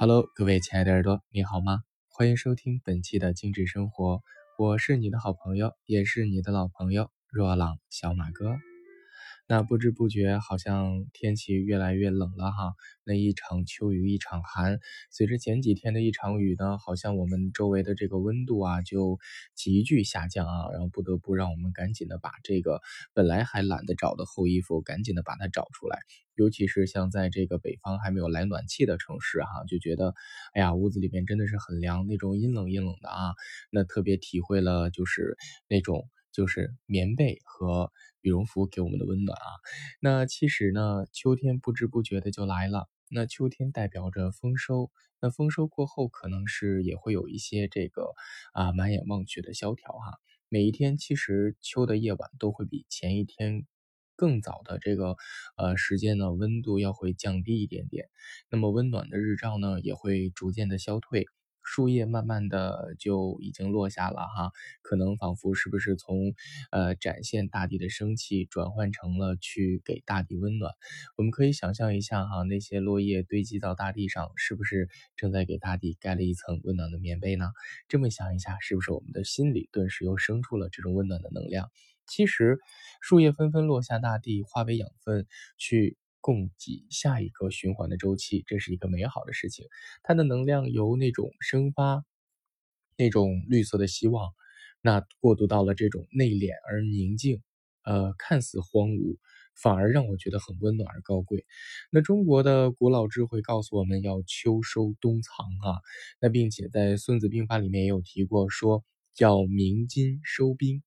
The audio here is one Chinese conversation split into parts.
Hello，各位亲爱的耳朵，你好吗？欢迎收听本期的精致生活，我是你的好朋友，也是你的老朋友若朗小马哥。那不知不觉，好像天气越来越冷了哈。那一场秋雨一场寒，随着前几天的一场雨呢，好像我们周围的这个温度啊就急剧下降啊，然后不得不让我们赶紧的把这个本来还懒得找的厚衣服，赶紧的把它找出来。尤其是像在这个北方还没有来暖气的城市哈，就觉得，哎呀，屋子里面真的是很凉，那种阴冷阴冷的啊。那特别体会了就是那种。就是棉被和羽绒服给我们的温暖啊。那其实呢，秋天不知不觉的就来了。那秋天代表着丰收，那丰收过后，可能是也会有一些这个啊满眼望去的萧条哈。每一天其实秋的夜晚都会比前一天更早的这个呃时间呢，温度要会降低一点点。那么温暖的日照呢，也会逐渐的消退。树叶慢慢的就已经落下了哈，可能仿佛是不是从呃展现大地的生气，转换成了去给大地温暖。我们可以想象一下哈，那些落叶堆积到大地上，是不是正在给大地盖了一层温暖的棉被呢？这么想一下，是不是我们的心里顿时又生出了这种温暖的能量？其实，树叶纷纷落下大地，化为养分去。供给下一个循环的周期，这是一个美好的事情。它的能量由那种生发、那种绿色的希望，那过渡到了这种内敛而宁静，呃，看似荒芜，反而让我觉得很温暖而高贵。那中国的古老智慧告诉我们要秋收冬藏啊，那并且在《孙子兵法》里面也有提过，说叫鸣金收兵。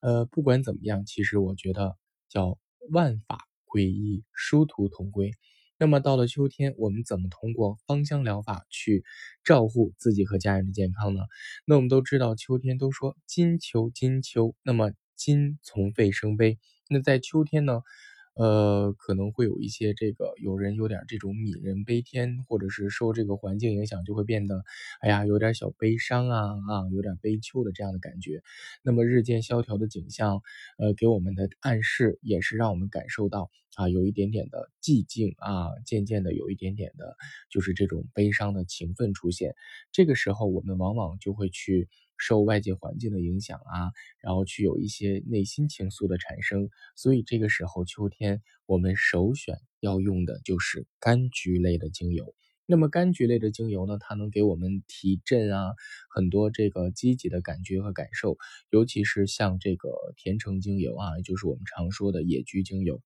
呃，不管怎么样，其实我觉得叫万法。诡异，殊途同归。那么到了秋天，我们怎么通过芳香疗法去照顾自己和家人的健康呢？那我们都知道，秋天都说金秋金秋，那么金从肺生悲。那在秋天呢？呃，可能会有一些这个有人有点这种悯人悲天，或者是受这个环境影响，就会变得，哎呀，有点小悲伤啊啊，有点悲秋的这样的感觉。那么日渐萧条的景象，呃，给我们的暗示也是让我们感受到啊，有一点点的寂静啊，渐渐的有一点点的，就是这种悲伤的情分出现。这个时候，我们往往就会去。受外界环境的影响啊，然后去有一些内心情愫的产生，所以这个时候秋天我们首选要用的就是柑橘类的精油。那么柑橘类的精油呢，它能给我们提振啊，很多这个积极的感觉和感受，尤其是像这个甜橙精油啊，就是我们常说的野菊精油。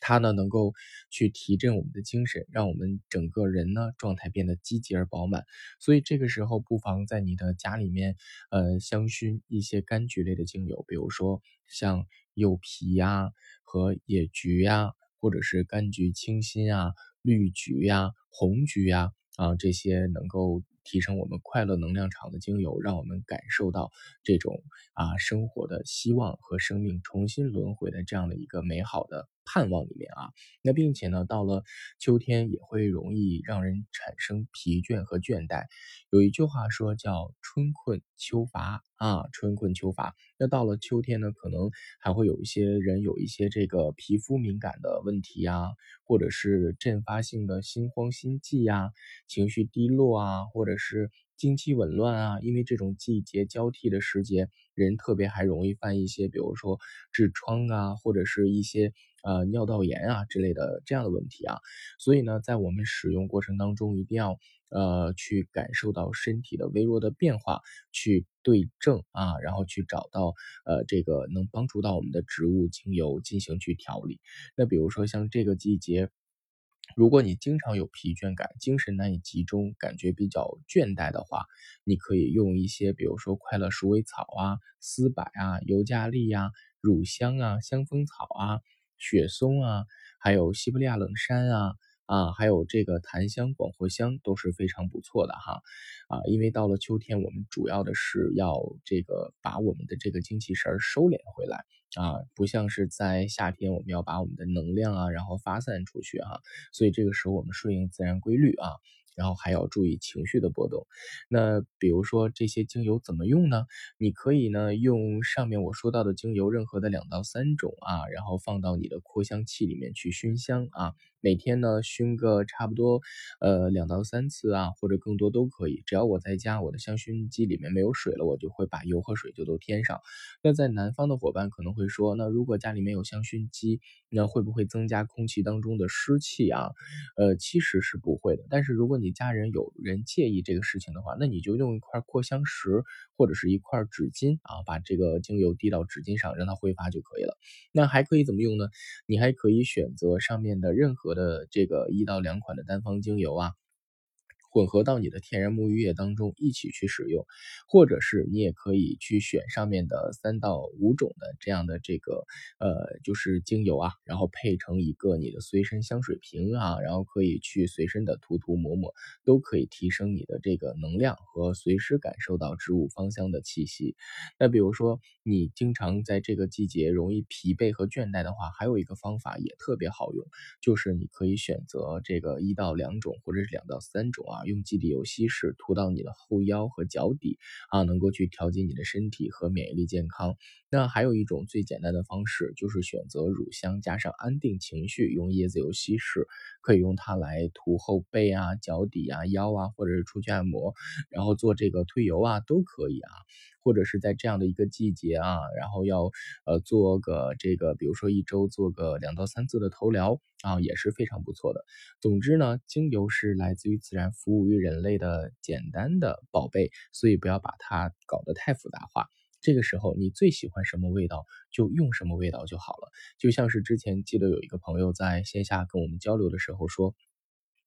它呢能够去提振我们的精神，让我们整个人呢状态变得积极而饱满。所以这个时候不妨在你的家里面，呃，香薰一些柑橘类的精油，比如说像柚皮呀和野菊呀，或者是柑橘清新啊、绿菊呀、红菊呀啊这些能够。提升我们快乐能量场的精油，让我们感受到这种啊生活的希望和生命重新轮回的这样的一个美好的盼望里面啊。那并且呢，到了秋天也会容易让人产生疲倦和倦怠。有一句话说叫“春困秋乏”啊，“春困秋乏”。那到了秋天呢，可能还会有一些人有一些这个皮肤敏感的问题啊，或者是阵发性的心慌心悸呀，情绪低落啊，或者。是经期紊乱啊，因为这种季节交替的时节，人特别还容易犯一些，比如说痔疮啊，或者是一些呃尿道炎啊之类的这样的问题啊。所以呢，在我们使用过程当中，一定要呃去感受到身体的微弱的变化，去对症啊，然后去找到呃这个能帮助到我们的植物精油进行去调理。那比如说像这个季节。如果你经常有疲倦感，精神难以集中，感觉比较倦怠的话，你可以用一些，比如说快乐鼠尾草啊、丝柏啊、尤加利呀、乳香啊、香蜂草啊、雪松啊，还有西伯利亚冷杉啊。啊，还有这个檀香、广藿香都是非常不错的哈，啊，因为到了秋天，我们主要的是要这个把我们的这个精气神收敛回来啊，不像是在夏天，我们要把我们的能量啊，然后发散出去哈，所以这个时候我们顺应自然规律啊，然后还要注意情绪的波动。那比如说这些精油怎么用呢？你可以呢用上面我说到的精油，任何的两到三种啊，然后放到你的扩香器里面去熏香啊。每天呢熏个差不多呃两到三次啊，或者更多都可以。只要我在家，我的香薰机里面没有水了，我就会把油和水就都添上。那在南方的伙伴可能会说，那如果家里面有香薰机，那会不会增加空气当中的湿气啊？呃，其实是不会的。但是如果你家人有人介意这个事情的话，那你就用一块扩香石或者是一块纸巾啊，把这个精油滴到纸巾上，让它挥发就可以了。那还可以怎么用呢？你还可以选择上面的任何的这个一到两款的单方精油啊。混合到你的天然沐浴液当中一起去使用，或者是你也可以去选上面的三到五种的这样的这个呃就是精油啊，然后配成一个你的随身香水瓶啊，然后可以去随身的涂涂抹抹，都可以提升你的这个能量和随时感受到植物芳香的气息。那比如说你经常在这个季节容易疲惫和倦怠的话，还有一个方法也特别好用，就是你可以选择这个一到两种或者是两到三种啊。用基底油稀释涂到你的后腰和脚底啊，能够去调节你的身体和免疫力健康。那还有一种最简单的方式，就是选择乳香加上安定情绪，用椰子油稀释，可以用它来涂后背啊、脚底啊、腰啊，或者是出去按摩，然后做这个推油啊，都可以啊。或者是在这样的一个季节啊，然后要呃做个这个，比如说一周做个两到三次的头疗啊，也是非常不错的。总之呢，精油是来自于自然，服务于人类的简单的宝贝，所以不要把它搞得太复杂化。这个时候你最喜欢什么味道，就用什么味道就好了。就像是之前记得有一个朋友在线下跟我们交流的时候说，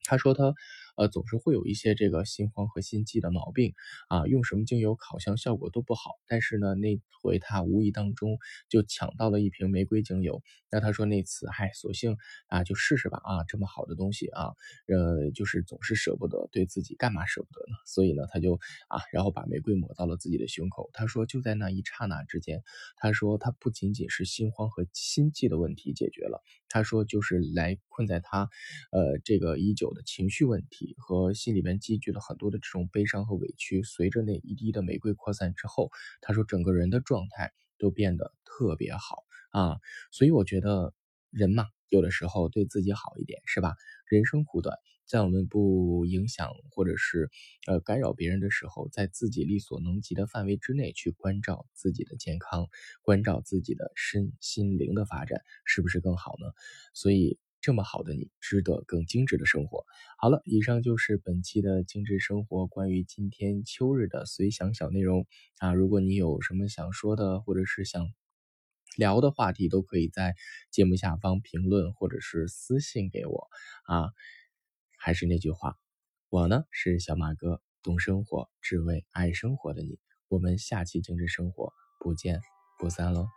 他说他。呃，总是会有一些这个心慌和心悸的毛病啊，用什么精油烤箱效果都不好。但是呢，那回他无意当中就抢到了一瓶玫瑰精油。那他说那次，嗨，索性啊就试试吧啊，这么好的东西啊，呃，就是总是舍不得，对自己干嘛舍不得呢？所以呢，他就啊，然后把玫瑰抹到了自己的胸口。他说就在那一刹那之间，他说他不仅仅是心慌和心悸的问题解决了，他说就是来困在他呃这个已久的情绪问题。和心里面积聚了很多的这种悲伤和委屈，随着那一滴的玫瑰扩散之后，他说整个人的状态都变得特别好啊。所以我觉得人嘛，有的时候对自己好一点，是吧？人生苦短，在我们不影响或者是呃干扰别人的时候，在自己力所能及的范围之内去关照自己的健康，关照自己的身心灵的发展，是不是更好呢？所以。这么好的你，值得更精致的生活。好了，以上就是本期的精致生活关于今天秋日的随想小内容啊。如果你有什么想说的，或者是想聊的话题，都可以在节目下方评论或者是私信给我啊。还是那句话，我呢是小马哥，懂生活，只为爱生活的你。我们下期精致生活不见不散喽。